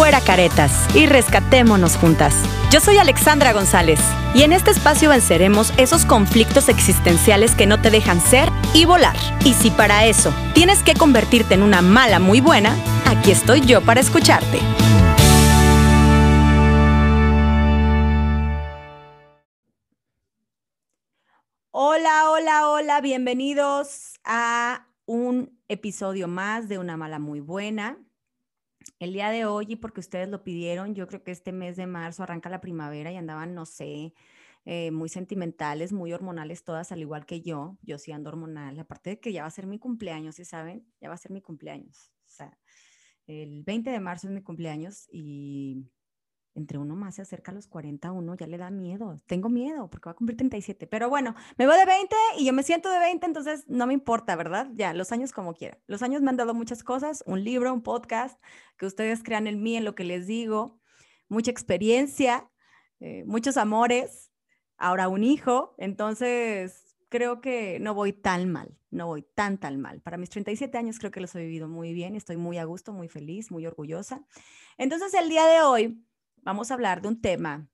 fuera caretas y rescatémonos juntas. Yo soy Alexandra González y en este espacio venceremos esos conflictos existenciales que no te dejan ser y volar. Y si para eso tienes que convertirte en una mala muy buena, aquí estoy yo para escucharte. Hola, hola, hola, bienvenidos a un episodio más de Una Mala Muy Buena. El día de hoy, y porque ustedes lo pidieron, yo creo que este mes de marzo arranca la primavera y andaban, no sé, eh, muy sentimentales, muy hormonales todas, al igual que yo. Yo sí ando hormonal, aparte de que ya va a ser mi cumpleaños, ¿sí saben? Ya va a ser mi cumpleaños. O sea, el 20 de marzo es mi cumpleaños y entre uno más se acerca a los 41, ya le da miedo. Tengo miedo porque va a cumplir 37. Pero bueno, me voy de 20 y yo me siento de 20, entonces no me importa, ¿verdad? Ya, los años como quiera. Los años me han dado muchas cosas, un libro, un podcast, que ustedes crean en mí, en lo que les digo, mucha experiencia, eh, muchos amores, ahora un hijo. Entonces, creo que no voy tan mal, no voy tan, tan mal. Para mis 37 años creo que los he vivido muy bien, estoy muy a gusto, muy feliz, muy orgullosa. Entonces, el día de hoy vamos a hablar de un tema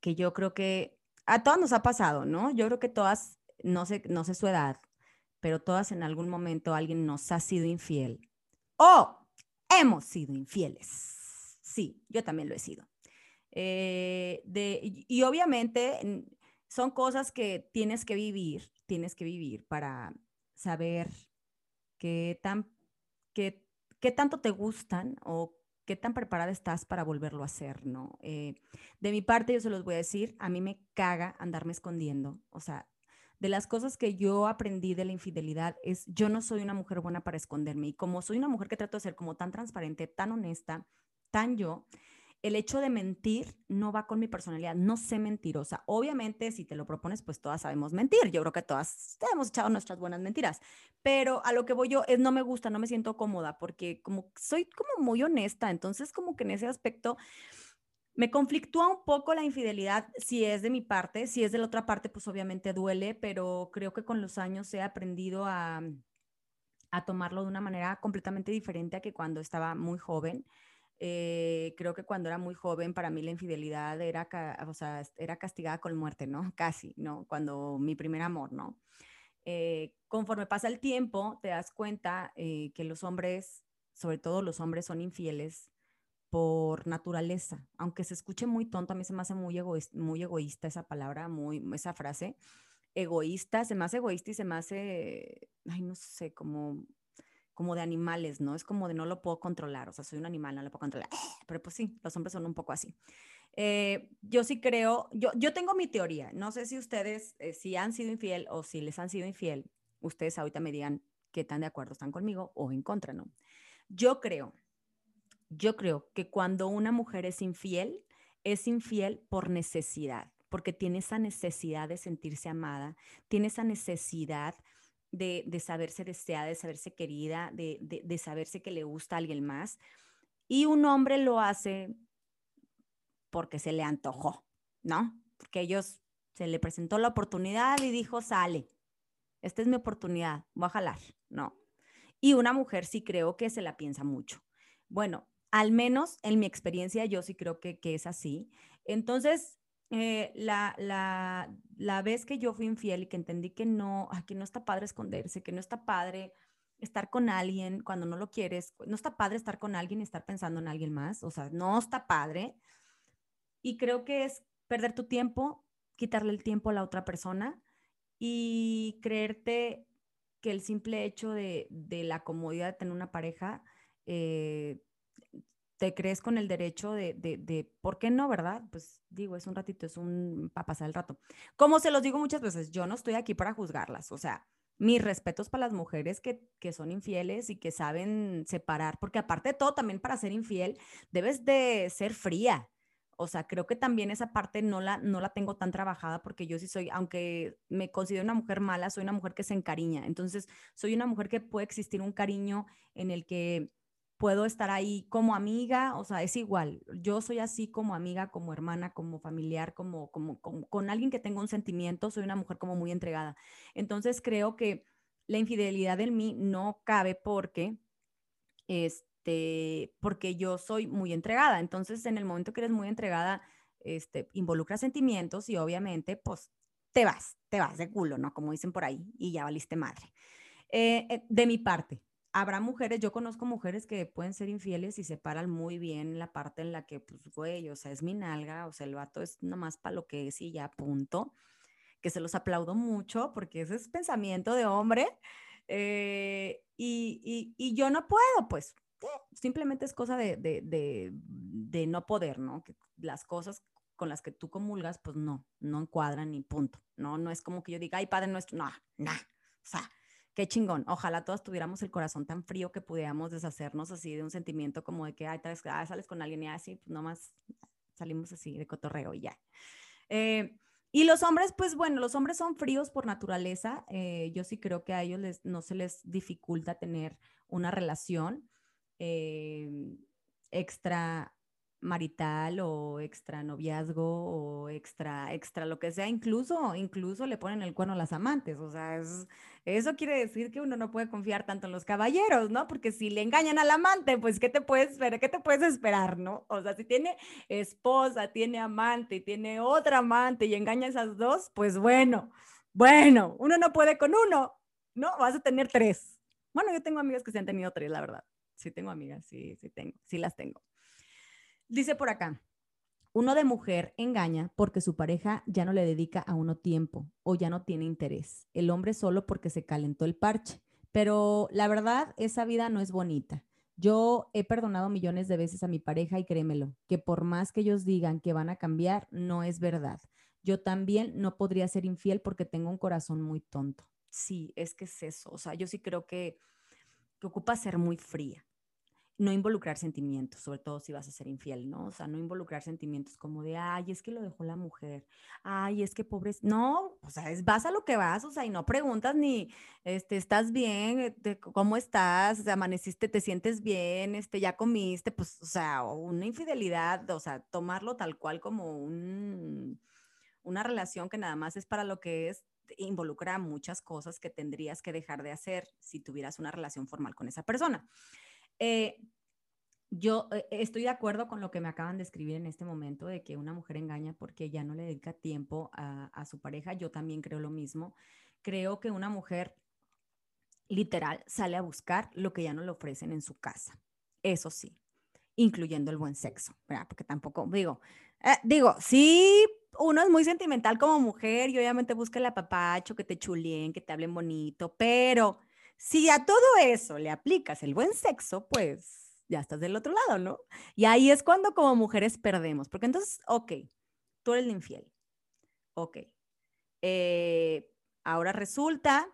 que yo creo que a todas nos ha pasado, ¿no? Yo creo que todas, no sé, no sé su edad, pero todas en algún momento alguien nos ha sido infiel o hemos sido infieles. Sí, yo también lo he sido. Eh, y, obviamente son cosas que tienes que vivir, tienes que vivir para saber qué, tan, qué, qué tanto te gustan o qué tan preparada estás para volverlo a hacer, ¿no? Eh, de mi parte, yo se los voy a decir, a mí me caga andarme escondiendo. O sea, de las cosas que yo aprendí de la infidelidad es, yo no soy una mujer buena para esconderme. Y como soy una mujer que trato de ser como tan transparente, tan honesta, tan yo, el hecho de mentir no va con mi personalidad, no sé mentirosa. Obviamente, si te lo propones, pues todas sabemos mentir. Yo creo que todas hemos echado nuestras buenas mentiras, pero a lo que voy yo es no me gusta, no me siento cómoda porque como soy como muy honesta, entonces como que en ese aspecto me conflictúa un poco la infidelidad si es de mi parte, si es de la otra parte, pues obviamente duele, pero creo que con los años he aprendido a, a tomarlo de una manera completamente diferente a que cuando estaba muy joven. Eh, creo que cuando era muy joven, para mí la infidelidad era, o sea, era castigada con muerte, ¿no? Casi, ¿no? Cuando mi primer amor, ¿no? Eh, conforme pasa el tiempo, te das cuenta eh, que los hombres, sobre todo los hombres, son infieles por naturaleza. Aunque se escuche muy tonto, a mí se me hace muy, egoísta, muy egoísta esa palabra, muy, esa frase. Egoísta, se me hace egoísta y se me hace, ay, no sé, como como de animales, ¿no? Es como de no lo puedo controlar, o sea, soy un animal, no lo puedo controlar. Pero pues sí, los hombres son un poco así. Eh, yo sí creo, yo, yo tengo mi teoría, no sé si ustedes, eh, si han sido infiel o si les han sido infiel, ustedes ahorita me digan qué tan de acuerdo están conmigo o en contra, ¿no? Yo creo, yo creo que cuando una mujer es infiel, es infiel por necesidad, porque tiene esa necesidad de sentirse amada, tiene esa necesidad de, saberse deseada, de saberse querida, de, saberse que le gusta a alguien más. Y un hombre lo hace porque se le antojó, ¿no? Porque ellos se le presentó la oportunidad y dijo, sale, esta es mi oportunidad, voy a jalar, ¿no? Y una mujer sí creo que se la piensa mucho. Bueno, al menos en mi experiencia yo sí creo que, que es así. Entonces, eh, la, la, la, vez que yo fui infiel y que entendí que no, que no está padre esconderse, que no está padre estar con alguien cuando no lo quieres, no está padre estar con alguien y estar pensando en alguien más, o sea, no está padre. Y creo que es perder tu tiempo, quitarle el tiempo a la otra persona y creerte que el simple hecho de, de la comodidad de tener una pareja eh, te crees con el derecho de, de, ¿por qué no, verdad? Pues digo, es un ratito, es un, para pasar el rato. Como se los digo muchas veces, yo no estoy aquí para juzgarlas, o sea, mis respetos para las mujeres que, que son infieles y que saben separar, porque aparte de todo, también para ser infiel, debes de ser fría. O sea, creo que también esa parte no la, no la tengo tan trabajada porque yo sí soy, aunque me considero una mujer mala, soy una mujer que se encariña. Entonces, soy una mujer que puede existir un cariño en el que puedo estar ahí como amiga, o sea, es igual. Yo soy así como amiga, como hermana, como familiar, como, como, con alguien que tenga un sentimiento, soy una mujer como muy entregada. Entonces creo que la infidelidad en mí no cabe porque es, este, porque yo soy muy entregada. Entonces, en el momento que eres muy entregada, este, involucra sentimientos y obviamente, pues, te vas, te vas de culo, ¿no? Como dicen por ahí, y ya valiste madre. Eh, eh, de mi parte, habrá mujeres, yo conozco mujeres que pueden ser infieles y separan muy bien la parte en la que, pues, güey, o sea, es mi nalga, o sea, el vato es nomás para lo que es y ya, punto. Que se los aplaudo mucho porque ese es pensamiento de hombre. Eh, y, y, yo no puedo, pues, simplemente es cosa de, de, de, no poder, ¿no? Que las cosas con las que tú comulgas, pues no, no encuadran ni punto, ¿no? No es como que yo diga, ay, Padre nuestro, no, no, o qué chingón. Ojalá todos tuviéramos el corazón tan frío que pudiéramos deshacernos así de un sentimiento como de que, ay, vez, ah, sales con alguien y así, pues nomás salimos así de cotorreo y ya. Eh, y los hombres, pues bueno, los hombres son fríos por naturaleza. Eh, yo sí creo que a ellos no se les dificulta tener una relación eh, extra marital o extra noviazgo o extra, extra lo que sea, incluso, incluso le ponen el cuerno a las amantes, o sea, eso quiere decir que uno no puede confiar tanto en los caballeros, ¿no? Porque si le engañan al amante, pues, ¿qué te puedes esperar? ¿Qué te puedes esperar, no? O sea, si tiene esposa, tiene amante y tiene otra amante y engaña a esas dos, pues bueno, bueno, uno no puede con uno, ¿no? Vas a tener tres. Bueno, yo tengo amigas que se han tenido tres, la verdad. Sí tengo amigas, sí, sí tengo, sí las tengo. Dice por acá, uno de mujer engaña porque su pareja ya no le dedica a uno tiempo o ya no tiene interés. El hombre solo porque se calentó el parche. Pero la verdad, esa vida no es bonita. Yo he perdonado millones de veces a mi pareja y créemelo, que por más que ellos digan que van a cambiar, no es verdad. Yo también no podría ser infiel porque tengo un corazón muy tonto. Sí, es que es eso. O sea, yo sí creo que, que ocupa ser muy fría no involucrar sentimientos, sobre todo si vas a ser infiel, ¿no? O sea, no involucrar sentimientos como de, ay, es que lo dejó la mujer, ay, es que pobre, no, o sea, es, vas a lo que vas, o sea, y no preguntas ni, este, ¿estás bien? Eh, ¿Cómo estás? Amaneciste, te sientes bien, este, ya comiste, pues, o sea, una infidelidad, o sea, tomarlo tal cual como un, una relación que nada más es para lo que es, involucra muchas cosas que tendrías que dejar de hacer si tuvieras una relación formal con esa persona. Eh, yo eh, estoy de acuerdo con lo que me acaban de escribir en este momento, de que una mujer engaña porque ya no le dedica tiempo a, su pareja. Yo también creo lo mismo. Creo que una mujer literal sale a buscar lo que ya no le ofrecen en su casa. Eso sí, incluyendo el buen sexo, ¿verdad? Porque tampoco, digo, eh, digo, sí, uno es muy sentimental como mujer y obviamente busca el apapacho, que te chulien, que te hablen bonito, pero si a todo eso le aplicas el buen sexo, pues ya estás del otro lado, ¿no? Y ahí es cuando como mujeres perdemos, porque entonces, ok, tú eres el infiel, ok. Eh, ahora resulta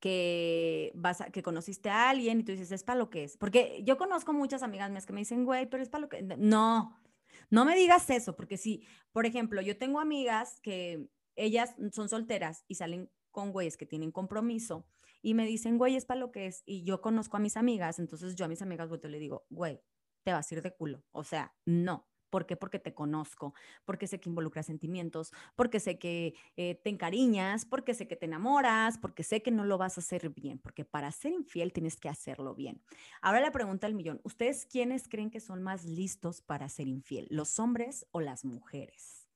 que vas a, que conociste a alguien y tú dices, es para lo que es. Porque yo conozco muchas amigas mías que me dicen, güey, pero es para lo que... No, no me digas eso, porque si, por ejemplo, yo tengo amigas que ellas son solteras y salen con güeyes que tienen compromiso y me dicen, güey, es para lo que es. Y yo conozco a mis amigas, entonces yo a mis amigas le digo, güey, te vas a ir de culo. O sea, no. ¿Por qué? Porque te conozco, porque sé que involucra sentimientos, porque sé que eh, te encariñas, porque sé que te enamoras, porque sé que no lo vas a hacer bien, porque para ser infiel tienes que hacerlo bien. Ahora la pregunta del millón, ¿ustedes quiénes creen que son más listos para ser infiel, los hombres o las mujeres?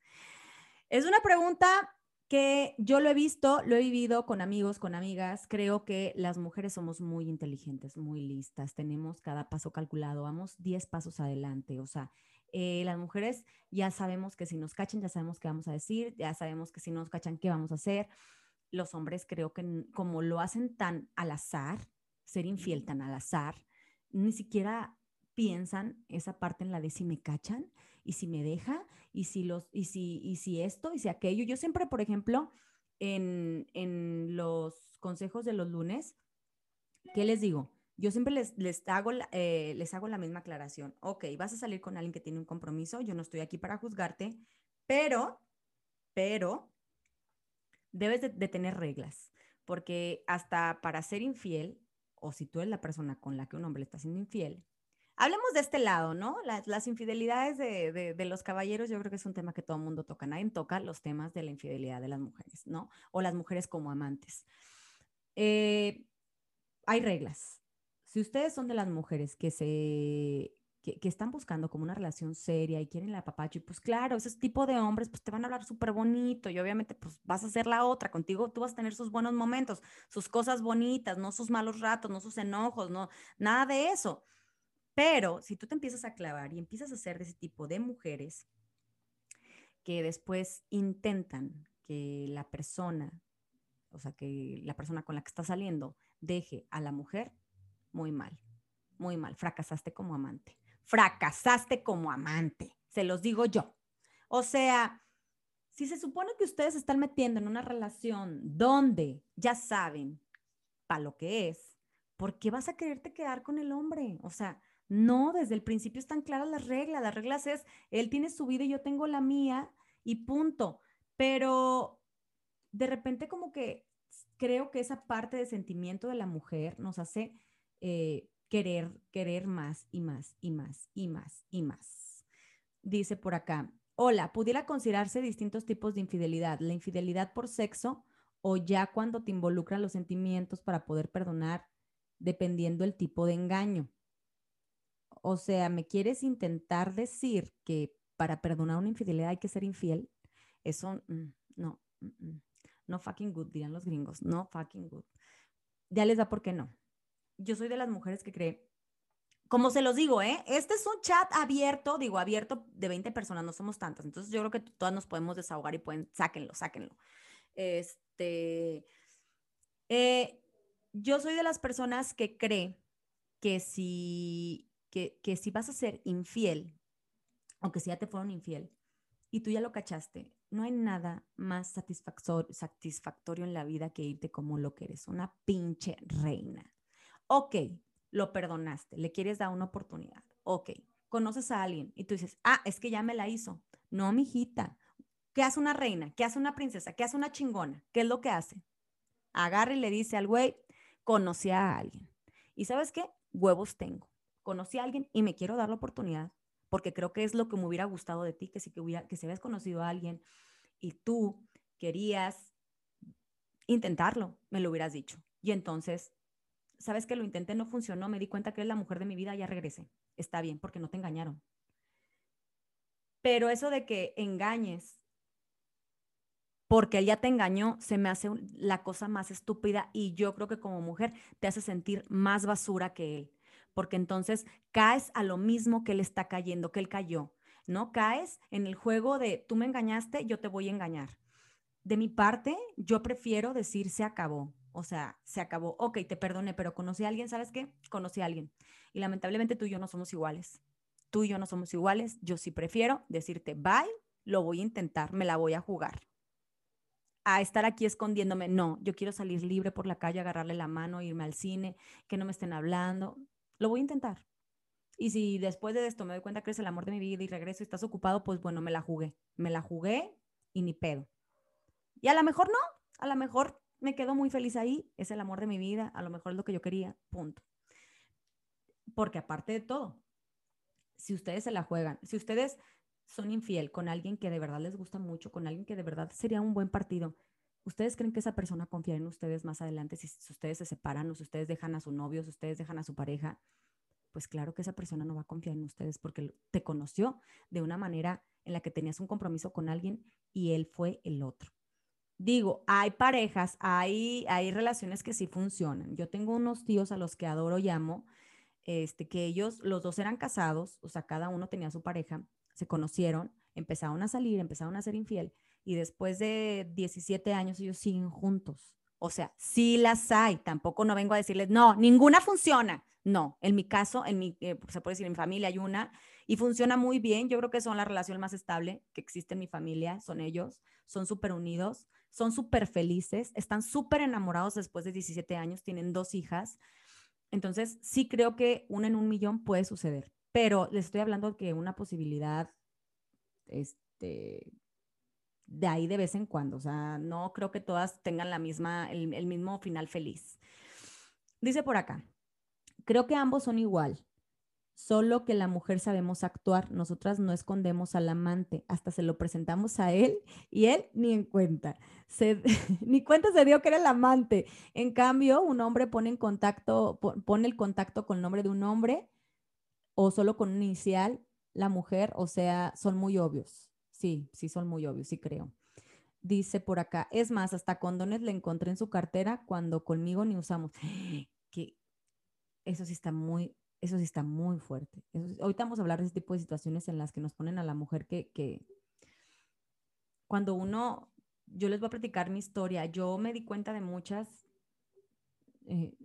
Es una pregunta que yo lo he visto, lo he vivido con amigos, con amigas. Creo que las mujeres somos muy inteligentes, muy listas, tenemos cada paso calculado, vamos 10 pasos adelante. O sea, eh, las mujeres ya sabemos que si nos cachan, ya sabemos qué vamos a decir, ya sabemos que si nos cachan, qué vamos a hacer. Los hombres creo que como lo hacen tan al azar, ser infiel tan al azar, ni siquiera piensan esa parte en la de si me cachan y si me deja y si los y si y si esto y si aquello. Yo siempre, por ejemplo, en, en los consejos de los lunes, ¿qué les digo? Yo siempre les, les, hago, eh, les hago la misma aclaración. Ok, vas a salir con alguien que tiene un compromiso, yo no estoy aquí para juzgarte, pero, pero, debes de, de tener reglas, porque hasta para ser infiel, o si tú eres la persona con la que un hombre está siendo infiel, Hablemos de este lado, ¿no? Las, infidelidades de, los caballeros, yo creo que es un tema que todo el mundo toca. Nadie toca los temas de la infidelidad de las mujeres, ¿no? O las mujeres como amantes. Eh, hay reglas. si ustedes son de las mujeres que se que, están buscando como una relación seria y quieren la papacho, y pues claro, ese tipo de hombres pues te van a hablar súper bonito y obviamente pues vas a ser la otra, contigo tú vas a tener sus buenos momentos, sus cosas bonitas, no sus malos ratos, no sus enojos, no, nada de eso. Pero si tú te empiezas a clavar y empiezas a ser de ese tipo de mujeres que después intentan que la persona, o sea, que la persona con la que está saliendo deje a la mujer, muy mal, muy mal, fracasaste como amante fracasaste como amante, se los digo yo. O sea, si se supone que ustedes están metiendo en una relación donde ya saben para lo que es, ¿por qué vas a quererte quedar con el hombre? O sea, no, desde el principio están claras las reglas. Las reglas es, él tiene su vida y yo tengo la mía y punto. Pero de repente como que creo que esa parte de sentimiento de la mujer nos hace eh, querer, querer más y más y más y más y más. Dice por acá, hola, ¿pudiera considerarse distintos tipos de infidelidad? La infidelidad por sexo o ya cuando te involucran los sentimientos para poder perdonar dependiendo el tipo de engaño. O sea, ¿me quieres intentar decir que para perdonar una infidelidad hay que ser infiel? Eso, mm, no, mm, mm, no fucking good, dirán los gringos, no fucking good. Ya les da por qué no yo soy de las mujeres que cree, como se los digo, ¿eh? Este es un chat abierto, digo abierto de 20 personas, no somos tantas, entonces yo creo que todas nos podemos desahogar y pueden, sáquenlo, sáquenlo. Este, eh, yo soy de las personas que cree que si, que, que si vas a ser infiel, aunque si ya te fueron infiel, y tú ya lo cachaste, no hay nada más satisfactorio en la vida que irte como lo que eres, una pinche reina. Ok, lo perdonaste, le quieres dar una oportunidad. Ok, conoces a alguien y tú dices, ah, es que ya me la hizo. No, mijita. ¿Qué hace una reina? ¿Qué hace una princesa? ¿Qué hace una chingona? ¿Qué es lo que hace? Agarra y le dice al güey, conocí a alguien. ¿Y sabes qué? Huevos tengo. Conocí a alguien y me quiero dar la oportunidad porque creo que es lo que me hubiera gustado de ti, que si que, hubiera, que conocido a alguien y tú querías intentarlo, me lo hubieras dicho. Y entonces sabes que lo intenté, no funcionó, me di cuenta que es la mujer de mi vida, ya regresé. Está bien, porque no te engañaron. Pero eso de que engañes porque él ya te engañó, se me hace la cosa más estúpida y yo creo que como mujer te hace sentir más basura que él, porque entonces caes a lo mismo que él está cayendo, que él cayó, ¿no? Caes en el juego de tú me engañaste, yo te voy a engañar. De mi parte, yo prefiero decir se acabó. O sea, se acabó. Ok, te perdoné, pero conocí a alguien, ¿sabes qué? Conocí a alguien. Y lamentablemente tú y yo no somos iguales. Tú y yo no somos iguales. Yo sí prefiero decirte bye, lo voy a intentar, me la voy a jugar. A estar aquí escondiéndome. No, yo quiero salir libre por la calle, agarrarle la mano, irme al cine, que no me estén hablando. Lo voy a intentar. Y si después de esto me doy cuenta que eres el amor de mi vida y regreso y estás ocupado, pues bueno, me la jugué. Me la jugué y ni pedo. Y a lo mejor no, a lo mejor me quedo muy feliz ahí, es el amor de mi vida, a lo mejor es lo que yo quería, punto. Porque aparte de todo, si ustedes se la juegan, si ustedes son infiel con alguien que de verdad les gusta mucho, con alguien que de verdad sería un buen partido, ¿ustedes creen que esa persona confía en ustedes más adelante si, ustedes se separan o si ustedes dejan a su novio, si ustedes dejan a su pareja? Pues claro que esa persona no va a confiar en ustedes porque te conoció de una manera en la que tenías un compromiso con alguien y él fue el otro digo, hay parejas, hay, hay relaciones que sí funcionan. Yo tengo unos tíos a los que adoro y amo, este, que ellos, los dos eran casados, o sea, cada uno tenía su pareja, se conocieron, empezaron a salir, empezaron a ser infiel y después de 17 años ellos siguen juntos. O sea, sí las hay, tampoco no vengo a decirles, no, ninguna funciona. No, en mi caso, en mi, eh, se puede decir, en mi familia hay una y funciona muy bien. Yo creo que son la relación más estable que existe en mi familia, son ellos, son súper unidos son súper felices, están súper enamorados después de 17 años, tienen dos hijas. Entonces, sí creo que una en un millón puede suceder, pero les estoy hablando que una posibilidad, este, de ahí de vez en cuando, o sea, no creo que todas tengan la misma, el, el mismo final feliz. Dice por acá, creo que ambos son igual, solo que la mujer sabemos actuar. Nosotras no escondemos al amante, hasta se lo presentamos a él y él ni en cuenta. Se, ni cuenta se dio que era el amante. En cambio, un hombre pone en contacto, pone el contacto con el nombre de un hombre o solo con un inicial, la mujer, o sea, son muy obvios. Sí, sí son muy obvios, sí creo. Dice por acá, es más, hasta condones le encontré en su cartera cuando conmigo ni usamos. Que eso sí está muy, eso sí está muy fuerte. ahorita vamos a hablar de ese tipo de situaciones en las que nos ponen a la mujer que, que cuando uno, yo les voy a platicar mi historia, yo me di cuenta de muchas eh,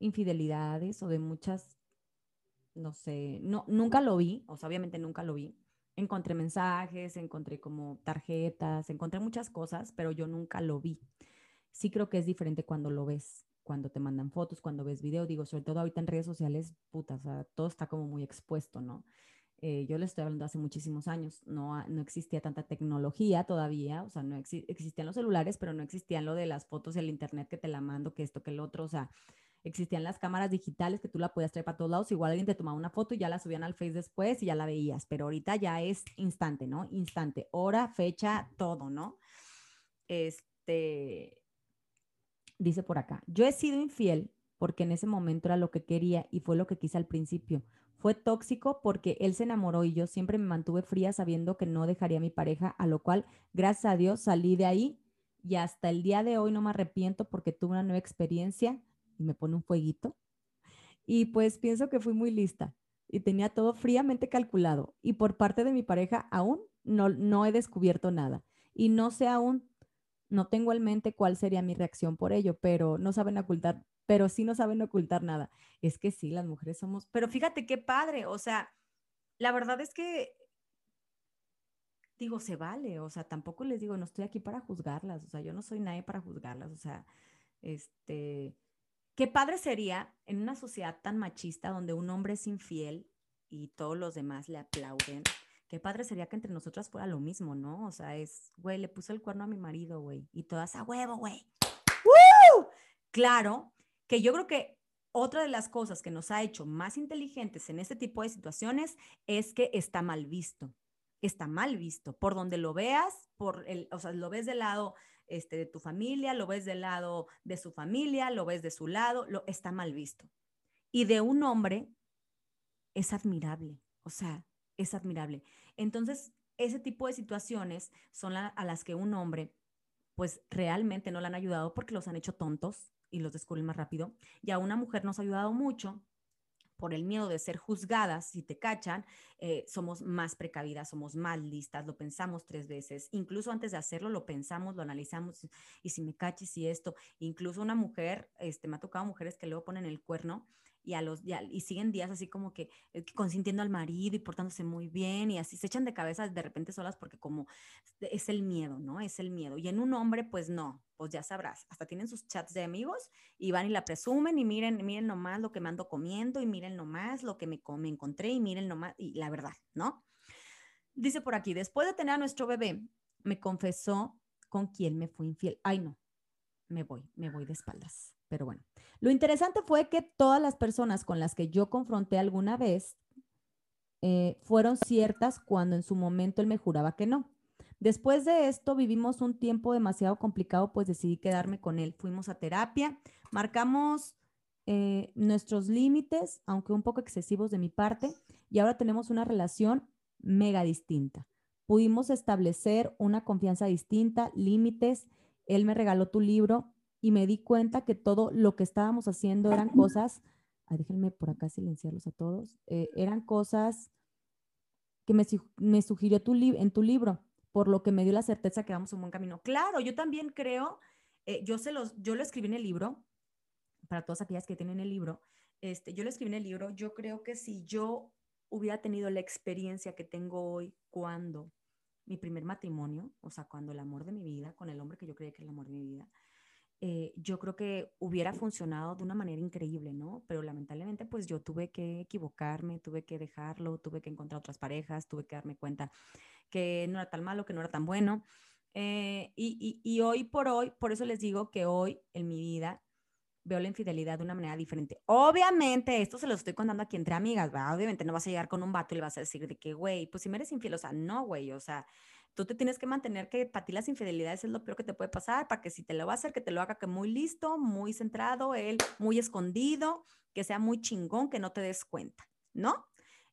infidelidades o de muchas, no sé, no, nunca lo vi, o sea, obviamente nunca lo vi. Encontré mensajes, encontré como tarjetas, encontré muchas cosas, pero yo nunca lo vi. Sí creo que es diferente cuando lo ves cuando te mandan fotos, cuando ves video, digo, sobre todo ahorita en redes sociales, puta, o sea, todo está como muy expuesto, ¿no? Eh, yo le estoy hablando hace muchísimos años, no, no existía tanta tecnología todavía, o sea, no existían los celulares, pero no existían lo de las fotos el internet que te la mando, que esto, que el otro, o sea, existían las cámaras digitales que tú la podías traer para todos lados, igual alguien te tomaba una foto y ya la subían al Face después y ya la veías, pero ahorita ya es instante, ¿no? Instante, hora, fecha, todo, ¿no? Este, dice por acá, yo he sido infiel porque en ese momento era lo que quería y fue lo que quise al principio. Fue tóxico porque él se enamoró y yo siempre me mantuve fría sabiendo que no dejaría a mi pareja, a lo cual, gracias a Dios, salí de ahí y hasta el día de hoy no me arrepiento porque tuve una nueva experiencia y me pone un fueguito. Y pues pienso que fui muy lista y tenía todo fríamente calculado. Y por parte de mi pareja aún no, no he descubierto nada. Y no sé aún no tengo en mente cuál sería mi reacción por ello, pero no saben ocultar, pero sí no saben ocultar nada. Es que sí, las mujeres somos, pero fíjate qué padre, o sea, la verdad es que digo, se vale, o sea, tampoco les digo, no estoy aquí para juzgarlas, o sea, yo no soy nadie para juzgarlas, o sea, este, qué padre sería en una sociedad tan machista donde un hombre es infiel y todos los demás le aplauden qué padre sería que entre nosotras fuera lo mismo, ¿no? O sea, es, güey, le puso el cuerno a mi marido, güey, y todas a huevo, güey. Claro, que yo creo que otra de las cosas que nos ha hecho más inteligentes en este tipo de situaciones es que está mal visto. Está mal visto. Por donde lo veas, por el, o sea, lo ves del lado este, de tu familia, lo ves del lado de su familia, lo ves de su lado, lo, está mal visto. Y de un hombre es admirable. O sea, es admirable. Entonces, ese tipo de situaciones son a las que un hombre, pues realmente no le han ayudado porque los han hecho tontos y los descubren más rápido. Y a una mujer nos ha ayudado mucho por el miedo de ser juzgadas, si te cachan, eh, somos más precavidas, somos más listas, lo pensamos tres veces, incluso antes de hacerlo lo pensamos, lo analizamos, y si me caches y esto, incluso una mujer, este, me ha tocado mujeres que luego ponen el cuerno y, a los, y, siguen días así como que eh, consintiendo al marido y portándose muy bien y así se echan de cabeza de repente solas porque como es el miedo, ¿no? Es el miedo. Y en un hombre, pues no, pues ya sabrás, hasta tienen sus chats de amigos y van y la presumen y miren, miren nomás lo que me ando comiendo y miren nomás lo que me, me encontré y miren nomás, y la verdad, ¿no? Dice por aquí, después de tener a nuestro bebé, me confesó con quién me fue infiel. Ay, no, me voy, me voy de espaldas. Pero bueno, lo interesante fue que todas las personas con las que yo confronté alguna vez eh, fueron ciertas cuando en su momento él me juraba que no. Después de esto vivimos un tiempo demasiado complicado, pues decidí quedarme con él. Fuimos a terapia, marcamos eh, nuestros límites, aunque un poco excesivos de mi parte, y ahora tenemos una relación mega distinta. Pudimos establecer una confianza distinta, límites. Él me regaló tu libro, y me di cuenta que todo lo que estábamos haciendo eran cosas, déjenme por acá silenciarlos a todos, eh, eran cosas que me, me sugirió tu en tu libro, por lo que me dio la certeza que vamos un buen camino. Claro, yo también creo, eh, yo, se los, yo lo escribí en el libro, para todas aquellas que tienen el libro, este, yo lo escribí en el libro, yo creo que si yo hubiera tenido la experiencia que tengo hoy cuando mi primer matrimonio, o sea, cuando el amor de mi vida, con el hombre que yo creía que era el amor de mi vida, eh, yo creo que hubiera funcionado de una manera increíble, ¿no? Pero lamentablemente, pues yo tuve que equivocarme, tuve que dejarlo, tuve que encontrar otras parejas, tuve que darme cuenta que no era tan malo, que no era tan bueno. Eh, y, y, hoy por hoy, por eso les digo que hoy en mi vida, veo la infidelidad de una manera diferente. Obviamente, esto se lo estoy contando aquí entre amigas, ¿verdad? Obviamente no vas a llegar con un vato y le vas a decir de que, güey, pues si me eres infiel, o sea, no, güey, o sea, tú te tienes que mantener que para ti las infidelidades es lo peor que te puede pasar, para que si te lo va a hacer, que te lo haga que muy listo, muy centrado, él muy escondido, que sea muy chingón, que no te des cuenta, ¿no?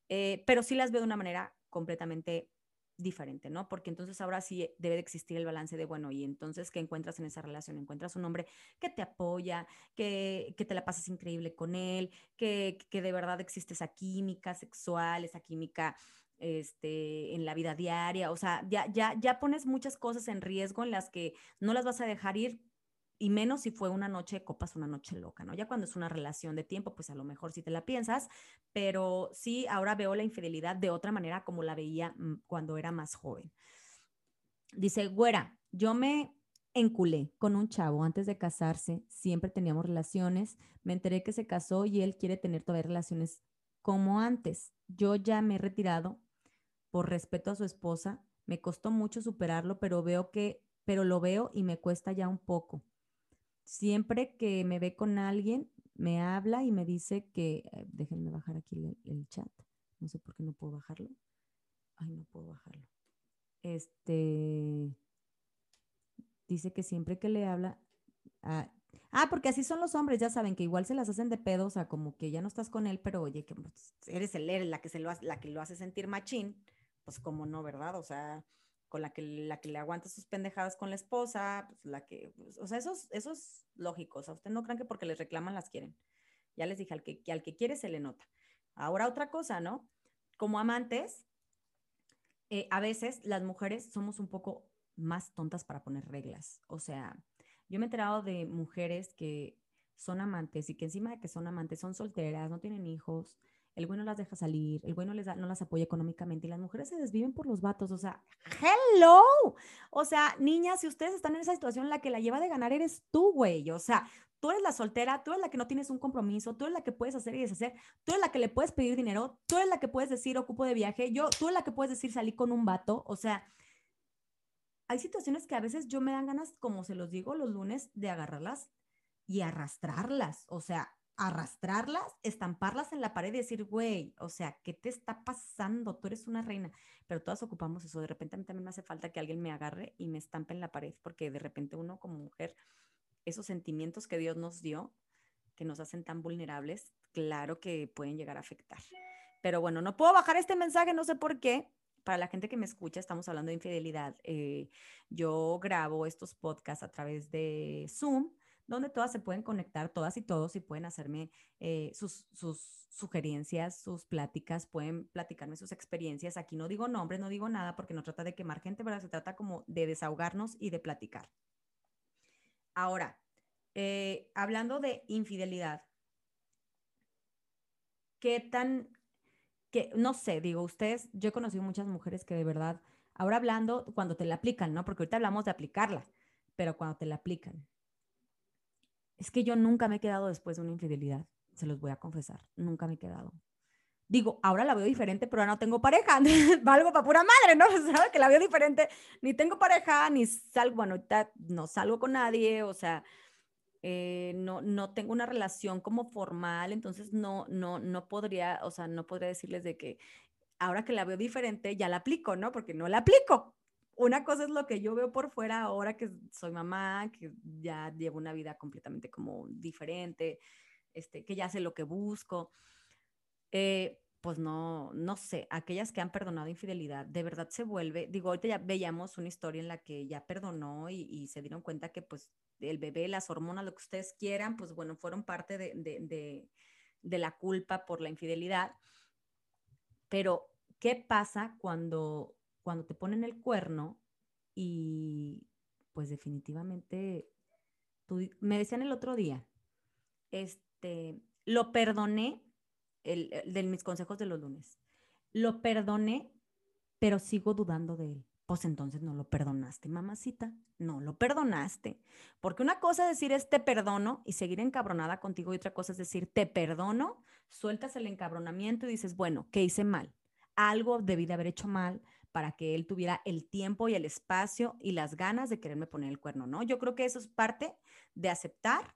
Eh, pero sí las veo de una manera completamente diferente, ¿no? Porque entonces ahora sí debe de existir el balance de, bueno, y entonces, ¿qué encuentras en esa relación? Encuentras un hombre que te apoya, que, que te la pases increíble con él, que, que de verdad existe esa química sexual, esa química este, en la vida diaria, o sea, ya, ya, ya pones muchas cosas en riesgo en las que no las vas a dejar ir y menos si fue una noche de copas, una noche loca, ¿no? Ya cuando es una relación de tiempo, pues a lo mejor sí te la piensas, pero sí, ahora veo la infidelidad de otra manera como la veía mm, cuando era más joven. Dice, güera, yo me enculé con un chavo antes de casarse, siempre teníamos relaciones, me enteré que se casó y él quiere tener todavía relaciones como antes. Yo ya me he retirado por respeto a su esposa, me costó mucho superarlo, pero veo que, pero lo veo y me cuesta ya un poco siempre que me ve con alguien, me habla y me dice que, eh, déjenme bajar aquí el, chat, no sé por qué no puedo bajarlo. Ay, no puedo bajarlo. Este, dice que siempre que le habla, ah, ah, porque así son los hombres, ya saben que igual se las hacen de pedo, o sea, como que ya no estás con él, pero oye, que eres el, eres la que se lo la que lo hace sentir machín, pues como no, ¿verdad? O sea, con la que, la que le aguanta sus pendejadas con la esposa, pues la que, pues, o sea, esos, esos lógicos, a usted no crean que porque les reclaman las quieren. Ya les dije, al que, al que quiere se le nota. Ahora otra cosa, ¿no? Como amantes, eh, a veces las mujeres somos un poco más tontas para poner reglas. O sea, yo me he enterado de mujeres que son amantes y que encima de que son amantes son solteras, no tienen hijos, el güey las deja salir, el güey no, les no las apoya económicamente y las mujeres se desviven por los vatos, o sea, hello, o sea, niñas, si ustedes están en esa situación, la que la lleva de ganar eres tú, güey, o sea, tú eres la soltera, tú eres la que no tienes un compromiso, tú eres la que puedes hacer y deshacer, tú eres la que le puedes pedir dinero, tú eres la que puedes decir ocupo de viaje, yo, tú eres la que puedes decir salí con un vato, o sea, hay situaciones que a veces yo me dan ganas, como se los digo los lunes, de agarrarlas y arrastrarlas, o sea, arrastrarlas, estamparlas en la pared y decir, güey, o sea, ¿qué te está pasando? Tú eres una reina. Pero todas ocupamos eso. De repente a mí también me hace falta que alguien me agarre y me estampe en la pared, porque de repente uno como mujer, esos sentimientos que Dios nos dio, que nos hacen tan vulnerables, claro que pueden llegar a afectar. Pero bueno, no puedo bajar este mensaje, no sé por qué. Para la gente que me escucha, estamos hablando de infidelidad. Eh, yo grabo estos podcasts a través de Zoom donde todas se pueden conectar, todas y todos, y pueden hacerme eh, sus, sugerencias, sus pláticas, pueden platicarme sus experiencias. Aquí no digo nombres, no digo nada, porque no trata de quemar gente, pero se trata como de desahogarnos y de platicar. Ahora, eh, hablando de infidelidad, ¿qué tan, que no sé, digo, ustedes, yo he conocido muchas mujeres que de verdad, ahora hablando, cuando te la aplican, ¿no? Porque ahorita hablamos de aplicarla, pero cuando te la aplican, es que yo nunca me he quedado después de una infidelidad, se los voy a confesar, nunca me he quedado. Digo, ahora la veo diferente, pero ahora no tengo pareja, valgo para pura madre, ¿no? ¿Sabes que la veo diferente? Ni tengo pareja, ni salgo, bueno, no salgo con nadie, o sea, eh, no, no tengo una relación como formal, entonces no, no, no podría, o sea, no podría decirles de que ahora que la veo diferente, ya la aplico, ¿no? Porque no la aplico, una cosa es lo que yo veo por fuera ahora que soy mamá, que ya llevo una vida completamente como diferente, este, que ya sé lo que busco. Eh, pues no, no sé, aquellas que han perdonado infidelidad, de verdad se vuelve, digo, ahorita ya veíamos una historia en la que ya perdonó y, se dieron cuenta que pues el bebé, las hormonas, lo que ustedes quieran, pues bueno, fueron parte de, de, de la culpa por la infidelidad. Pero, ¿qué pasa cuando cuando te ponen el cuerno y pues definitivamente, me decían el otro día, este, lo perdoné, el, de mis consejos de los lunes, lo perdoné, pero sigo dudando de él. Pues entonces no lo perdonaste, mamacita, no lo perdonaste. Porque una cosa es decir es te perdono y seguir encabronada contigo y otra cosa es decir te perdono, sueltas el encabronamiento y dices, bueno, ¿qué hice mal? Algo debí de haber hecho mal, para que él tuviera el tiempo y el espacio y las ganas de quererme poner el cuerno, ¿no? Yo creo que eso es parte de aceptar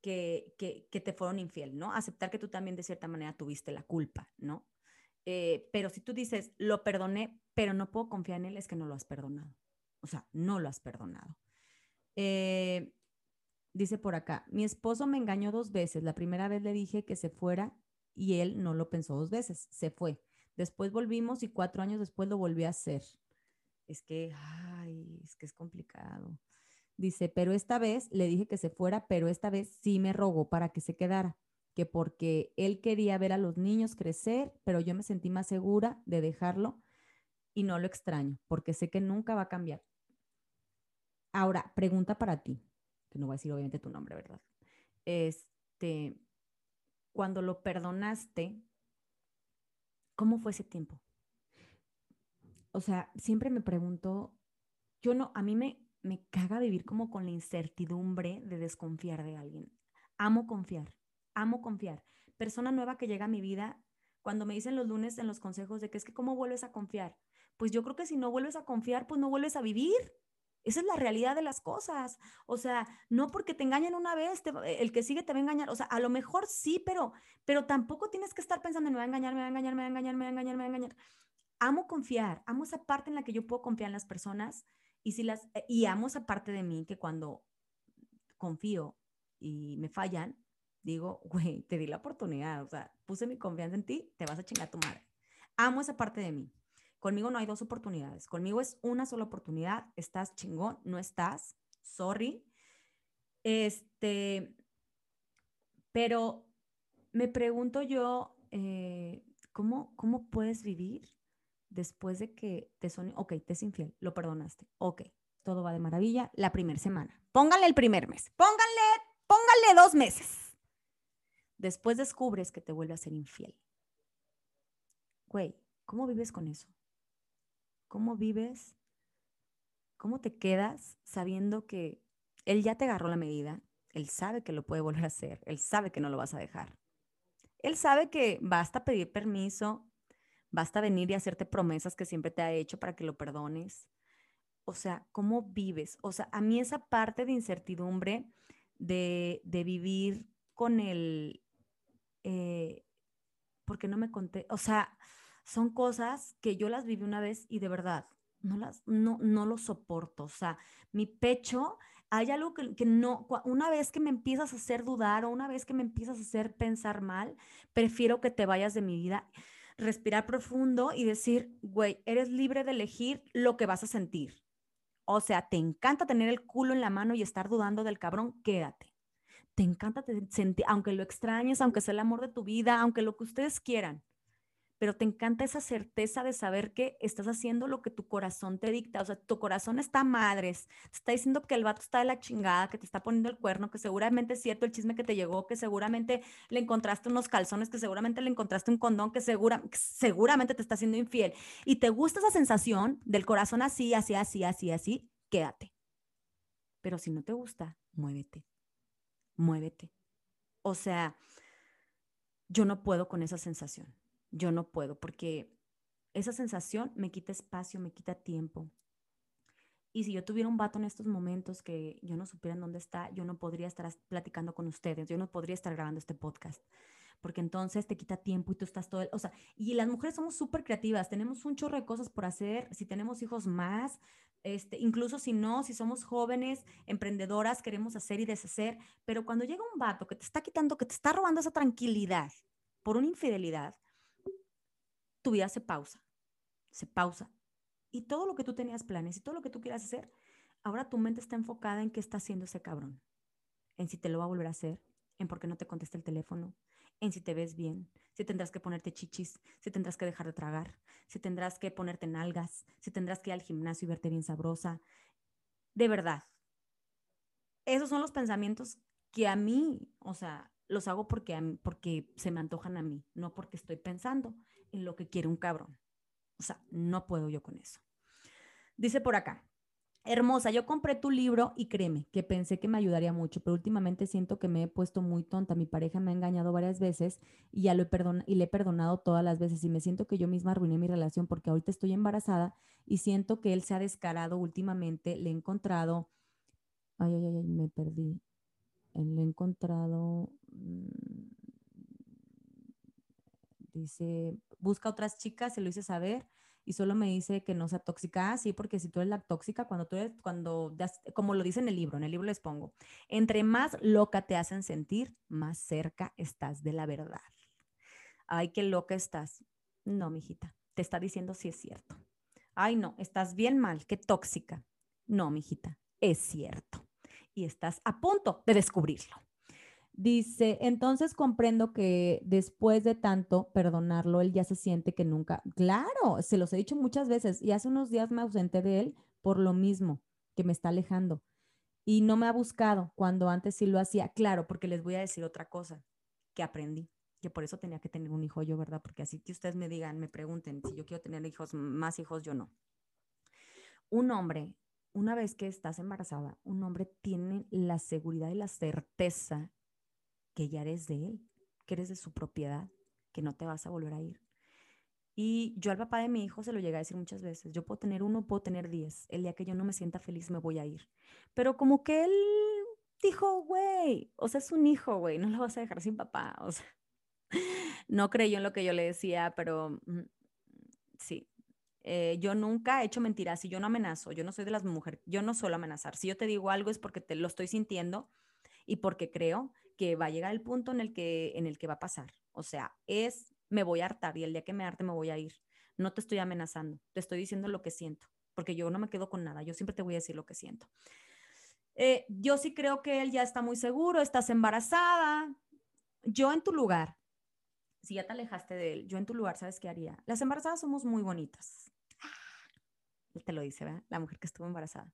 que, que, te fueron infiel, ¿no? Aceptar que tú también de cierta manera tuviste la culpa, ¿no? Eh, pero si tú dices, lo perdoné, pero no puedo confiar en él, es que no lo has perdonado. O sea, no lo has perdonado. Eh, dice por acá, mi esposo me engañó dos veces. La primera vez le dije que se fuera y él no lo pensó dos veces, se fue. Después volvimos y cuatro años después lo volví a hacer. Es que, ay, es que es complicado. Dice, pero esta vez le dije que se fuera, pero esta vez sí me rogó para que se quedara, que porque él quería ver a los niños crecer, pero yo me sentí más segura de dejarlo y no lo extraño, porque sé que nunca va a cambiar. Ahora, pregunta para ti, que no voy a decir obviamente tu nombre, ¿verdad? Este, cuando lo perdonaste, ¿cómo fue ese tiempo? O sea, siempre me pregunto, yo no, a mí me, me caga vivir como con la incertidumbre de desconfiar de alguien. Amo confiar, amo confiar. Persona nueva que llega a mi vida, cuando me dicen los lunes en los consejos de que es que cómo vuelves a confiar, pues yo creo que si no vuelves a confiar, pues no vuelves a vivir. Esa es la realidad de las cosas. O sea, no porque te engañen una vez, el que sigue te va a engañar. O sea, a lo mejor sí, pero, pero tampoco tienes que estar pensando, me va a engañar, me va a engañar, me va a engañar, me va a engañar, me va a engañar. Amo confiar, amo esa parte en la que yo puedo confiar en las personas y, si las, eh, y amo esa parte de mí que cuando confío y me fallan, digo, güey, te di la oportunidad, o sea, puse mi confianza en ti, te vas a chingar a tu madre. Amo esa parte de mí. Conmigo no hay dos oportunidades, conmigo es una sola oportunidad, estás chingón, no estás, sorry. Este, pero me pregunto yo, eh, ¿cómo, ¿cómo puedes vivir después de que te son, ok, te es infiel, lo perdonaste, ok, todo va de maravilla, la primera semana. Pónganle el primer mes, pónganle, pónganle dos meses. Después descubres que te vuelve a ser infiel. Güey, ¿cómo vives con eso? ¿Cómo vives? ¿Cómo te quedas sabiendo que él ya te agarró la medida? Él sabe que lo puede volver a hacer. Él sabe que no lo vas a dejar. Él sabe que basta pedir permiso, Basta venir y hacerte promesas que siempre te ha hecho para que lo perdones. O sea, ¿cómo vives? O sea, a mí esa parte de incertidumbre de, vivir con el, eh, porque no me conté, o sea, son cosas que yo las viví una vez y de verdad no las, no, no lo soporto. O sea, mi pecho, hay algo que, que, no, una vez que me empiezas a hacer dudar o una vez que me empiezas a hacer pensar mal, prefiero que te vayas de mi vida respirar profundo y decir, güey, eres libre de elegir lo que vas a sentir. O sea, te encanta tener el culo en la mano y estar dudando del cabrón, quédate. Te encanta sentir, aunque lo extrañes, aunque sea el amor de tu vida, aunque lo que ustedes quieran pero te encanta esa certeza de saber que estás haciendo lo que tu corazón te dicta. O sea, tu corazón está madres, te está diciendo que el vato está de la chingada, que te está poniendo el cuerno, que seguramente es cierto el chisme que te llegó, que seguramente le encontraste unos calzones, que seguramente le encontraste un condón, que, segura, seguramente te está haciendo infiel. Y te gusta esa sensación del corazón así, así, así, así, así, quédate. Pero si no te gusta, muévete, muévete. O sea, yo no puedo con esa sensación yo no puedo porque esa sensación me quita espacio, me quita tiempo. Y si yo tuviera un vato en estos momentos que yo no supiera en dónde está, yo no podría estar platicando con ustedes, yo no podría estar grabando este podcast, porque entonces te quita tiempo y tú estás todo, el, o sea, y las mujeres somos súper creativas, tenemos un chorro de cosas por hacer, si tenemos hijos más, este, incluso si no, si somos jóvenes, emprendedoras, queremos hacer y deshacer, pero cuando llega un vato que te está quitando, que te está robando esa tranquilidad por una infidelidad, tu vida se pausa, se pausa. Y todo lo que tú tenías planes y todo lo que tú quieras hacer, ahora tu mente está enfocada en qué está haciendo ese cabrón, en si te lo va a volver a hacer, en por qué no te contesta el teléfono, en si te ves bien, si tendrás que ponerte chichis, si tendrás que dejar de tragar, si tendrás que ponerte nalgas, si tendrás que ir al gimnasio y verte bien sabrosa. De verdad. Esos son los pensamientos que a mí, o sea, los hago porque, porque se me antojan a mí, no porque estoy pensando en lo que quiere un cabrón. O sea, no puedo yo con eso. Dice por acá, hermosa, yo compré tu libro y créeme que pensé que me ayudaría mucho, pero últimamente siento que me he puesto muy tonta. Mi pareja me ha engañado varias veces y ya lo he y le he perdonado todas las veces y me siento que yo misma arruiné mi relación porque ahorita estoy embarazada y siento que él se ha descarado últimamente, le he encontrado, ay, ay, ay, me perdí. le he encontrado, mm, dice, busca otras chicas, se lo hice saber y solo me dice que no sea tóxica. Ah, sí, porque si tú eres la tóxica, cuando tú eres, cuando, como lo dice en el libro, en el libro les pongo, entre más loca te hacen sentir, más cerca estás de la verdad. Ay, qué loca estás. No, mijita, te está diciendo si es cierto. Ay, no, estás bien mal, qué tóxica. No, mijita, es cierto. Y estás a punto de descubrirlo. Dice, entonces comprendo que después de tanto perdonarlo, él ya se siente que nunca, claro, se los he dicho muchas veces y hace unos días me ausenté de él por lo mismo, que me está alejando y no me ha buscado cuando antes sí lo hacía. Claro, porque les voy a decir otra cosa que aprendí, que por eso tenía que tener un hijo yo, ¿verdad? Porque así que ustedes me digan, me pregunten si yo quiero tener hijos, más hijos, yo no. Un hombre, una vez que estás embarazada, un hombre tiene la seguridad y la certeza que ya eres de él, que eres de su propiedad, que no te vas a volver a ir. Y yo al papá de mi hijo se lo llegué a decir muchas veces, yo puedo tener uno, puedo tener diez, el día que yo no me sienta feliz me voy a ir. Pero como que él dijo, güey, o sea, es un hijo, güey, no lo vas a dejar sin papá, o sea, no creyó en lo que yo le decía, pero mm, sí. Eh, yo nunca he hecho mentiras y yo no amenazo, yo no soy de las mujeres, yo no suelo amenazar. Si yo te digo algo es porque te lo estoy sintiendo y porque creo que va a llegar el punto en el que, en el que va a pasar. O sea, es, me voy a hartar y el día que me harte me voy a ir. No te estoy amenazando, te estoy diciendo lo que siento, porque yo no me quedo con nada, yo siempre te voy a decir lo que siento. Eh, yo sí creo que él ya está muy seguro, estás embarazada. Yo en tu lugar, si ya te alejaste de él, yo en tu lugar, ¿sabes qué haría? Las embarazadas somos muy bonitas. Él te lo dice, ¿verdad? La mujer que estuvo embarazada.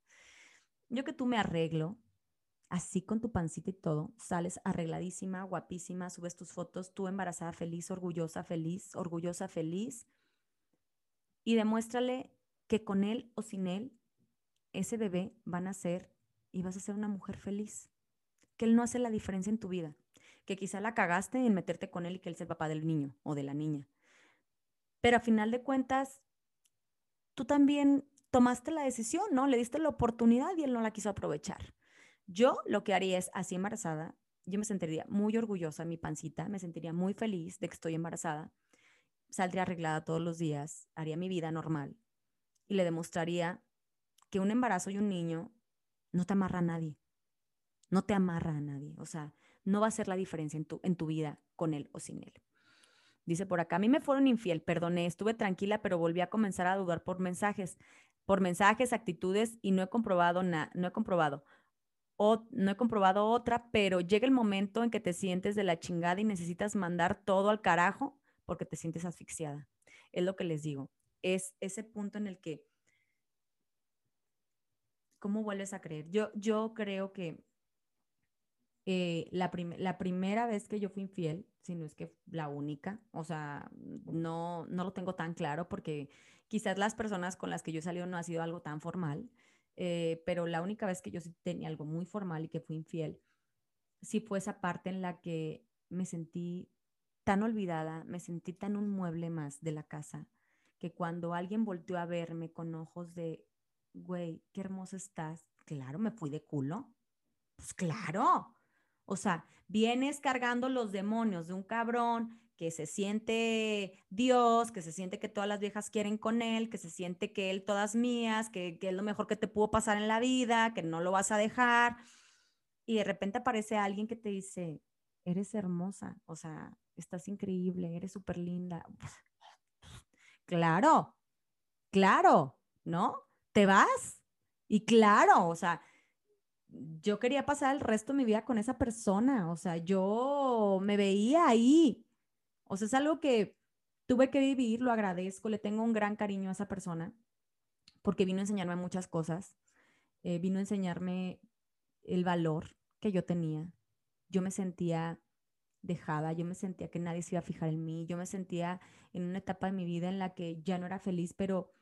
Yo que tú me arreglo, así con tu pancita y todo, sales arregladísima, guapísima, subes tus fotos, tú embarazada feliz, orgullosa, feliz, orgullosa, feliz, y demuéstrale que con él o sin él, ese bebé van a ser y vas a ser una mujer feliz, que él no hace la diferencia en tu vida, que quizá la cagaste en meterte con él y que él es el papá del niño o de la niña. Pero a final de cuentas, tú también tomaste la decisión, ¿no? Le diste la oportunidad y él no la quiso aprovechar. Yo lo que haría es, así embarazada, yo me sentiría muy orgullosa de mi pancita, me sentiría muy feliz de que estoy embarazada, saldría arreglada todos los días, haría mi vida normal y le demostraría que un embarazo y un niño no te amarra a nadie, no te amarra a nadie, o sea, no va a ser la diferencia en tu, en tu vida con él o sin él. Dice por acá, a mí me fueron infiel, perdoné, estuve tranquila, pero volví a comenzar a dudar por mensajes, por mensajes, actitudes y no he comprobado nada, no he comprobado no he comprobado otra, pero llega el momento en que te sientes de la chingada y necesitas mandar todo al carajo porque te sientes asfixiada. Es lo que les digo. Es ese punto en el que, ¿cómo vuelves a creer? Yo, yo creo que eh, la, la primera vez que yo fui infiel, si no es que la única, o sea, no, no lo tengo tan claro porque quizás las personas con las que yo he salido no ha sido algo tan formal, eh, pero la única vez que yo sí tenía algo muy formal y que fui infiel, sí fue esa parte en la que me sentí tan olvidada, me sentí tan un mueble más de la casa, que cuando alguien volteó a verme con ojos de, güey, qué hermosa estás, claro, me fui de culo. Pues claro. O sea, vienes cargando los demonios de un cabrón que se siente Dios, que se siente que todas las viejas quieren con él, que se siente que él todas mías, que, es lo mejor que te pudo pasar en la vida, que no lo vas a dejar. Y de repente aparece alguien que te dice, eres hermosa, o sea, estás increíble, eres súper linda. Claro, claro, ¿no? Te vas. Y claro, o sea, yo quería pasar el resto de mi vida con esa persona, o sea, yo me veía ahí, o sea, es algo que tuve que vivir, lo agradezco, le tengo un gran cariño a esa persona porque vino a enseñarme muchas cosas, eh, vino a enseñarme el valor que yo tenía. Yo me sentía dejada, yo me sentía que nadie se iba a fijar en mí, yo me sentía en una etapa de mi vida en la que ya no era feliz, pero,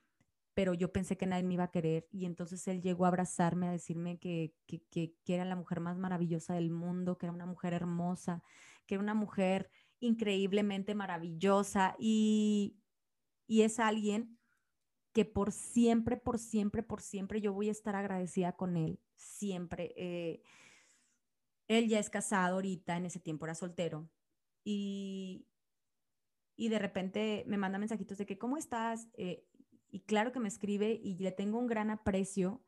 pero yo pensé que nadie me iba a querer y entonces él llegó a abrazarme, a decirme que, que, que, que era la mujer más maravillosa del mundo, que era una mujer hermosa, que era una mujer increíblemente maravillosa y, es alguien que por siempre, por siempre, por siempre yo voy a estar agradecida con él, siempre. Eh, Él ya es casado ahorita, en ese tiempo era soltero. Y, y de repente me manda mensajitos de que, ¿cómo estás? Eh, y claro que me escribe y le tengo un gran aprecio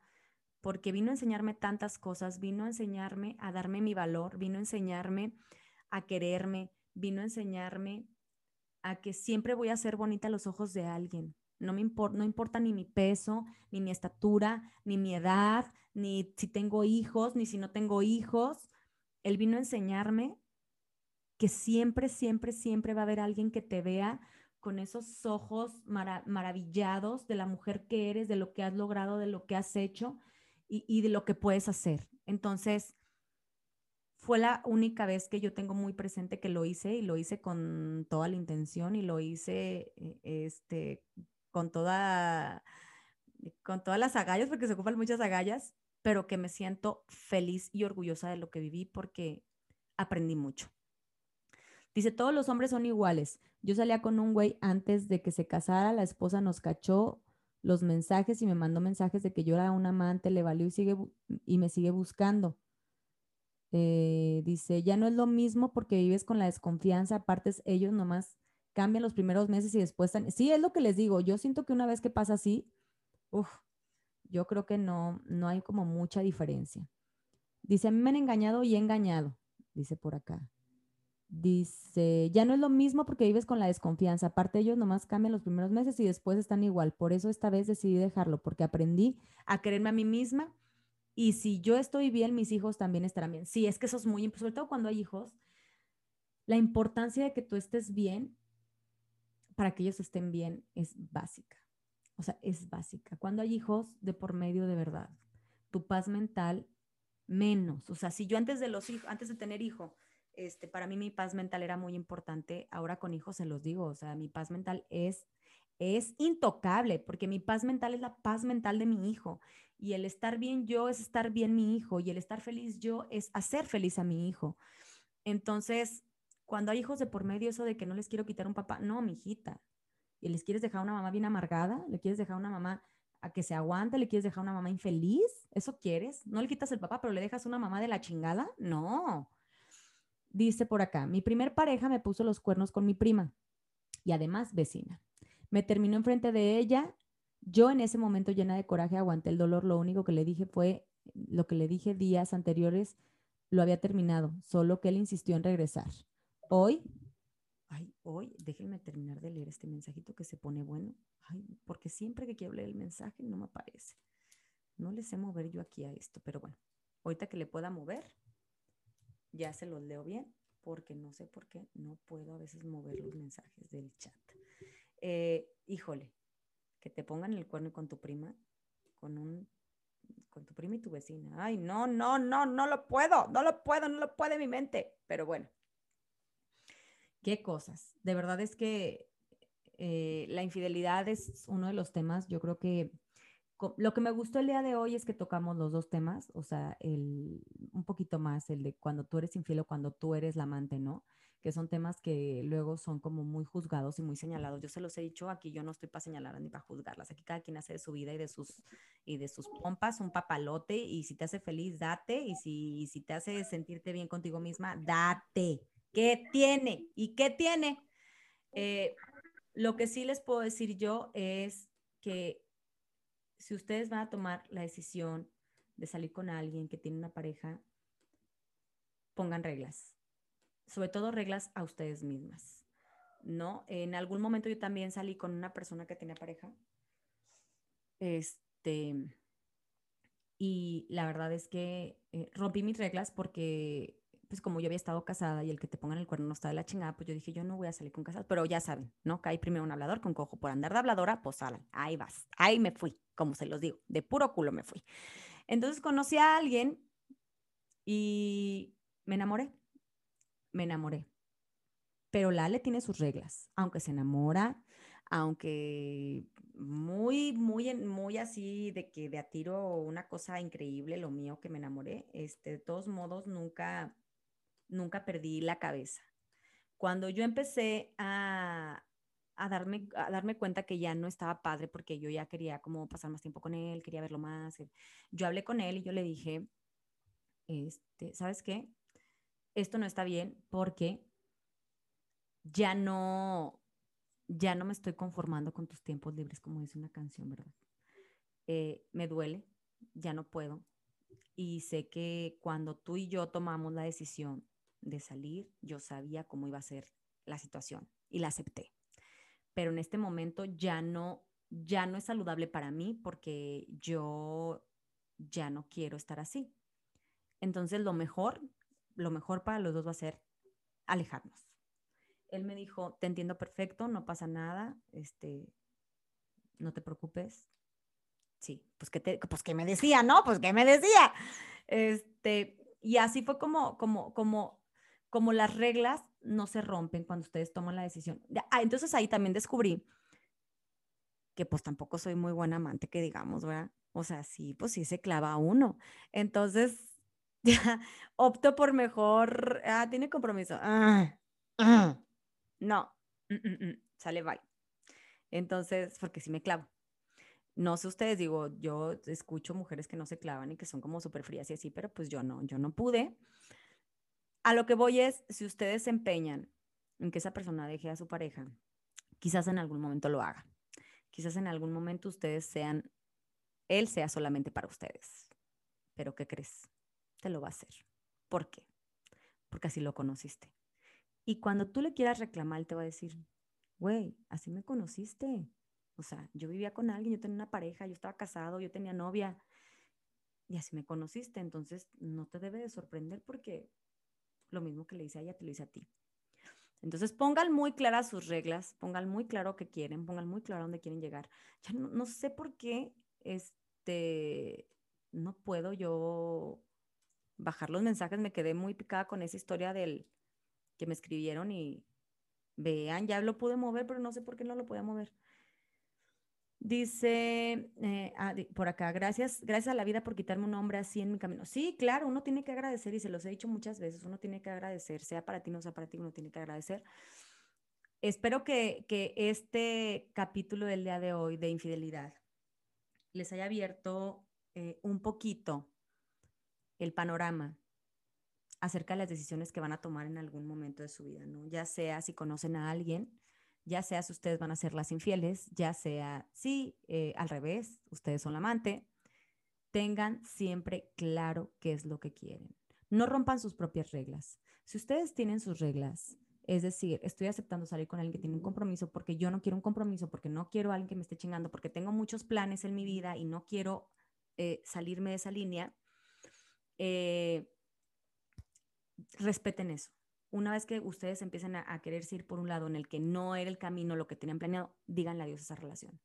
porque vino a enseñarme tantas cosas, vino a enseñarme a darme mi valor, vino a enseñarme a quererme, vino a enseñarme a que siempre voy a ser bonita a los ojos de alguien. No me importa, no importa ni mi peso, ni mi estatura, ni mi edad, ni si tengo hijos, ni si no tengo hijos. Él vino a enseñarme que siempre, siempre, siempre va a haber alguien que te vea con esos ojos maravillados de la mujer que eres, de lo que has logrado, de lo que has hecho y, y de lo que puedes hacer. Entonces, fue la única vez que yo tengo muy presente que lo hice y lo hice con toda la intención y lo hice eh, este, con, toda, con todas las agallas, porque se ocupan muchas agallas, pero que me siento feliz y orgullosa de lo que viví porque aprendí mucho. Dice, todos los hombres son iguales. Yo salía con un güey antes de que se casara, la esposa nos cachó los mensajes y me mandó mensajes de que yo era un amante, le valió y, sigue, y me sigue buscando. Eh, dice, ya no es lo mismo porque vives con la desconfianza, aparte ellos nomás cambian los primeros meses y después están... Sí, es lo que les digo, yo siento que una vez que pasa así, uf, yo creo que no, no hay como mucha diferencia. Dice, a mí me han engañado y he engañado, dice por acá. Dice, ya no es lo mismo porque vives con la desconfianza. Aparte, ellos nomás cambian los primeros meses y después están igual. Por eso esta vez decidí dejarlo, porque aprendí a quererme a mí misma y si yo estoy bien, mis hijos también estarán bien. Sí, es que eso es muy importante, sobre todo cuando hay hijos, la importancia de que tú estés bien para que ellos estén bien es básica. O sea, es básica. Cuando hay hijos de por medio de verdad, tu paz mental menos. O sea, si yo antes de los hijos, antes de tener hijo, este, para mí mi paz mental era muy importante. Ahora con hijos se los digo, o sea, mi paz mental es es intocable, porque mi paz mental es la paz mental de mi hijo. Y el estar bien yo es estar bien mi hijo. Y el estar feliz yo es hacer feliz a mi hijo. Entonces, cuando hay hijos de por medio, eso de que no les quiero quitar un papá, no, mi hijita. ¿Y les quieres dejar una mamá bien amargada? ¿Le quieres dejar una mamá a que se aguante? ¿Le quieres dejar una mamá infeliz? ¿Eso quieres? ¿No le quitas el papá, pero le dejas una mamá de la chingada? No. Dice por acá, mi primer pareja me puso los cuernos con mi prima y además vecina. Me terminó enfrente de ella. Yo en ese momento llena de coraje aguanté el dolor. Lo único que le dije fue lo que le dije días anteriores, lo había terminado, solo que él insistió en regresar. Hoy, ay, hoy, déjenme terminar de leer este mensajito que se pone bueno, ay, porque siempre que quiero leer el mensaje no me aparece. No le sé mover yo aquí a esto, pero bueno, ahorita que le pueda mover, ya se los leo bien, porque no sé por qué no puedo a veces mover los mensajes del chat. Eh, híjole, que te pongan el cuerno con tu prima, con un con tu prima y tu vecina. Ay, no, no, no, no lo puedo, no lo puedo, no lo puede mi mente. Pero bueno, qué cosas. De verdad es que eh, la infidelidad es uno de los temas, yo creo que lo que me gustó el día de hoy es que tocamos los dos temas, o sea, el, un poquito más el de cuando tú eres infiel o cuando tú eres la amante, ¿no? Que son temas que luego son como muy juzgados y muy señalados. Yo se los he dicho aquí, yo no estoy para señalar ni para juzgarlas. Aquí cada quien hace de su vida y de sus y de sus pompas un papalote y si te hace feliz, date y si, si te hace sentirte bien contigo misma, date. ¿Qué tiene? ¿Y qué tiene? Eh, lo que sí les puedo decir yo es que si ustedes van a tomar la decisión de salir con alguien que tiene una pareja, pongan reglas sobre todo reglas a ustedes mismas, ¿no? En algún momento yo también salí con una persona que tenía pareja, este, y la verdad es que eh, rompí mis reglas porque, pues como yo había estado casada y el que te pongan el cuerno no está de la chingada, pues yo dije, yo no voy a salir con casados, pero ya saben, ¿no? Caí primero un hablador con cojo por andar de habladora, pues ahí vas, ahí me fui, como se los digo, de puro culo me fui. Entonces conocí a alguien y me enamoré me enamoré. Pero Lale tiene sus reglas, aunque se enamora, aunque muy, muy, muy así de que de a tiro una cosa increíble, lo mío que me enamoré, este, de todos modos nunca, nunca perdí la cabeza. Cuando yo empecé a, a darme, a darme cuenta que ya no estaba padre porque yo ya quería como pasar más tiempo con él, quería verlo más. Yo hablé con él y yo le dije, este, ¿sabes qué? Esto no está bien porque ya no, ya no me estoy conformando con tus tiempos libres, como dice una canción, ¿verdad? Eh, me duele, ya no puedo. Y sé que cuando tú y yo tomamos la decisión de salir, yo sabía cómo iba a ser la situación y la acepté. Pero en este momento ya no, ya no es saludable para mí porque yo ya no quiero estar así. Entonces lo mejor, lo mejor para los dos va a ser alejarnos. Él me dijo, te entiendo perfecto, no pasa nada, este, no te preocupes. Sí, pues que, te, pues que me decía, ¿no? Pues que me decía. Este, y así fue como, como, como, como las reglas no se rompen cuando ustedes toman la decisión. Ah, entonces ahí también descubrí que pues tampoco soy muy buena amante, que digamos, ¿verdad? O sea, sí, pues sí se clava uno. Entonces, opto por mejor, ah, tiene compromiso. Ah, ah, no, mm, mm, mm, sale bye. Entonces, porque sí me clavo. No sé ustedes, digo, yo escucho mujeres que no se clavan y que son como súper frías y así, pero pues yo no, yo no pude. A lo que voy es, si ustedes se empeñan en que esa persona deje a su pareja, quizás en algún momento lo haga. Quizás en algún momento ustedes sean, él sea solamente para ustedes. Pero ¿qué crees? Te lo va a hacer. ¿Por qué? Porque así lo conociste. Y cuando tú le quieras reclamar, él te va a decir, güey, así me conociste. O sea, yo vivía con alguien, yo tenía una pareja, yo estaba casado, yo tenía novia y así me conociste. Entonces, no te debe de sorprender porque lo mismo que le hice a ella, te lo hice a ti. Entonces, pongan muy claras sus reglas, pongan muy claro qué quieren, pongan muy claro dónde quieren llegar. Ya no, no sé por qué este, no puedo yo bajar los mensajes, me quedé muy picada con esa historia del que me escribieron y vean, ya lo pude mover, pero no sé por qué no lo podía mover. Dice eh, ah, por acá, gracias, gracias a la vida por quitarme un hombre así en mi camino. Sí, claro, uno tiene que agradecer y se los he dicho muchas veces, uno tiene que agradecer, sea para ti, no sea para ti, uno tiene que agradecer. Espero que, que este capítulo del día de hoy de infidelidad les haya abierto eh, un poquito el panorama acerca de las decisiones que van a tomar en algún momento de su vida, ¿no? Ya sea si conocen a alguien, ya sea si ustedes van a ser las infieles, ya sea si eh, al revés, ustedes son la amante, tengan siempre claro qué es lo que quieren. No rompan sus propias reglas. Si ustedes tienen sus reglas, es decir, estoy aceptando salir con alguien que tiene un compromiso porque yo no quiero un compromiso, porque no quiero a alguien que me esté chingando, porque tengo muchos planes en mi vida y no quiero eh, salirme de esa línea, eh, respeten eso una vez que ustedes empiecen a, quererse ir por un lado en el que no era el camino, lo que tenían planeado, díganle adiós a esa relación.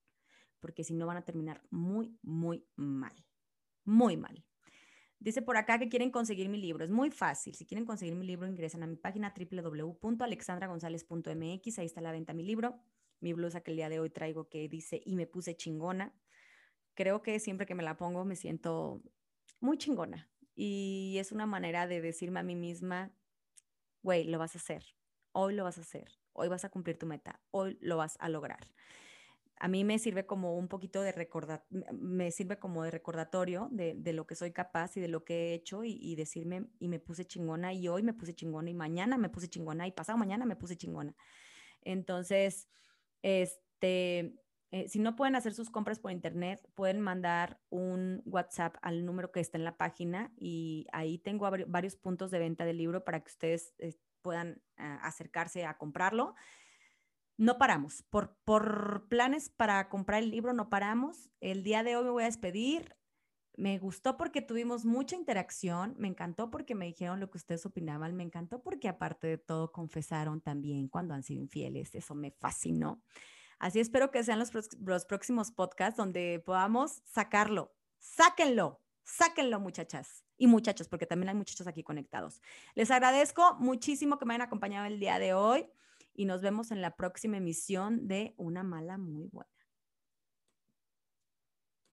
Porque si no van a terminar muy, muy mal. Muy mal. Dice por acá que quieren conseguir mi libro. Es muy fácil. Si quieren conseguir mi libro, ingresan a mi página www.alexandragonzalez.mx. Ahí está la venta mi libro. Mi blusa que el día de hoy traigo que dice y me puse chingona. Creo que siempre que me la pongo me siento muy chingona. Y es una manera de decirme a mí misma güey, lo vas a hacer, hoy lo vas a hacer, hoy vas a cumplir tu meta, hoy lo vas a lograr. A mí me sirve como un poquito de recordar, me sirve como de recordatorio de, de, lo que soy capaz y de lo que he hecho y, y, decirme, y me puse chingona y hoy me puse chingona y mañana me puse chingona y pasado mañana me puse chingona. Entonces, este, eh, si no pueden hacer sus compras por internet, pueden mandar un WhatsApp al número que está en la página y ahí tengo varios puntos de venta del libro para que ustedes eh, puedan ah, acercarse a comprarlo. No paramos. Por, por planes para comprar el libro no paramos. El día de hoy me voy a despedir. Me gustó porque tuvimos mucha interacción, me encantó porque me dijeron lo que ustedes opinaban, me encantó porque aparte de todo confesaron también cuando han sido infieles, eso me fascinó. Así espero que sean los, los próximos podcasts donde podamos sacarlo. Sáquenlo, sáquenlo muchachas y muchachos, porque también hay muchachos aquí conectados. Les agradezco muchísimo que me hayan acompañado el día de hoy y nos vemos en la próxima emisión de Una Mala Muy Buena.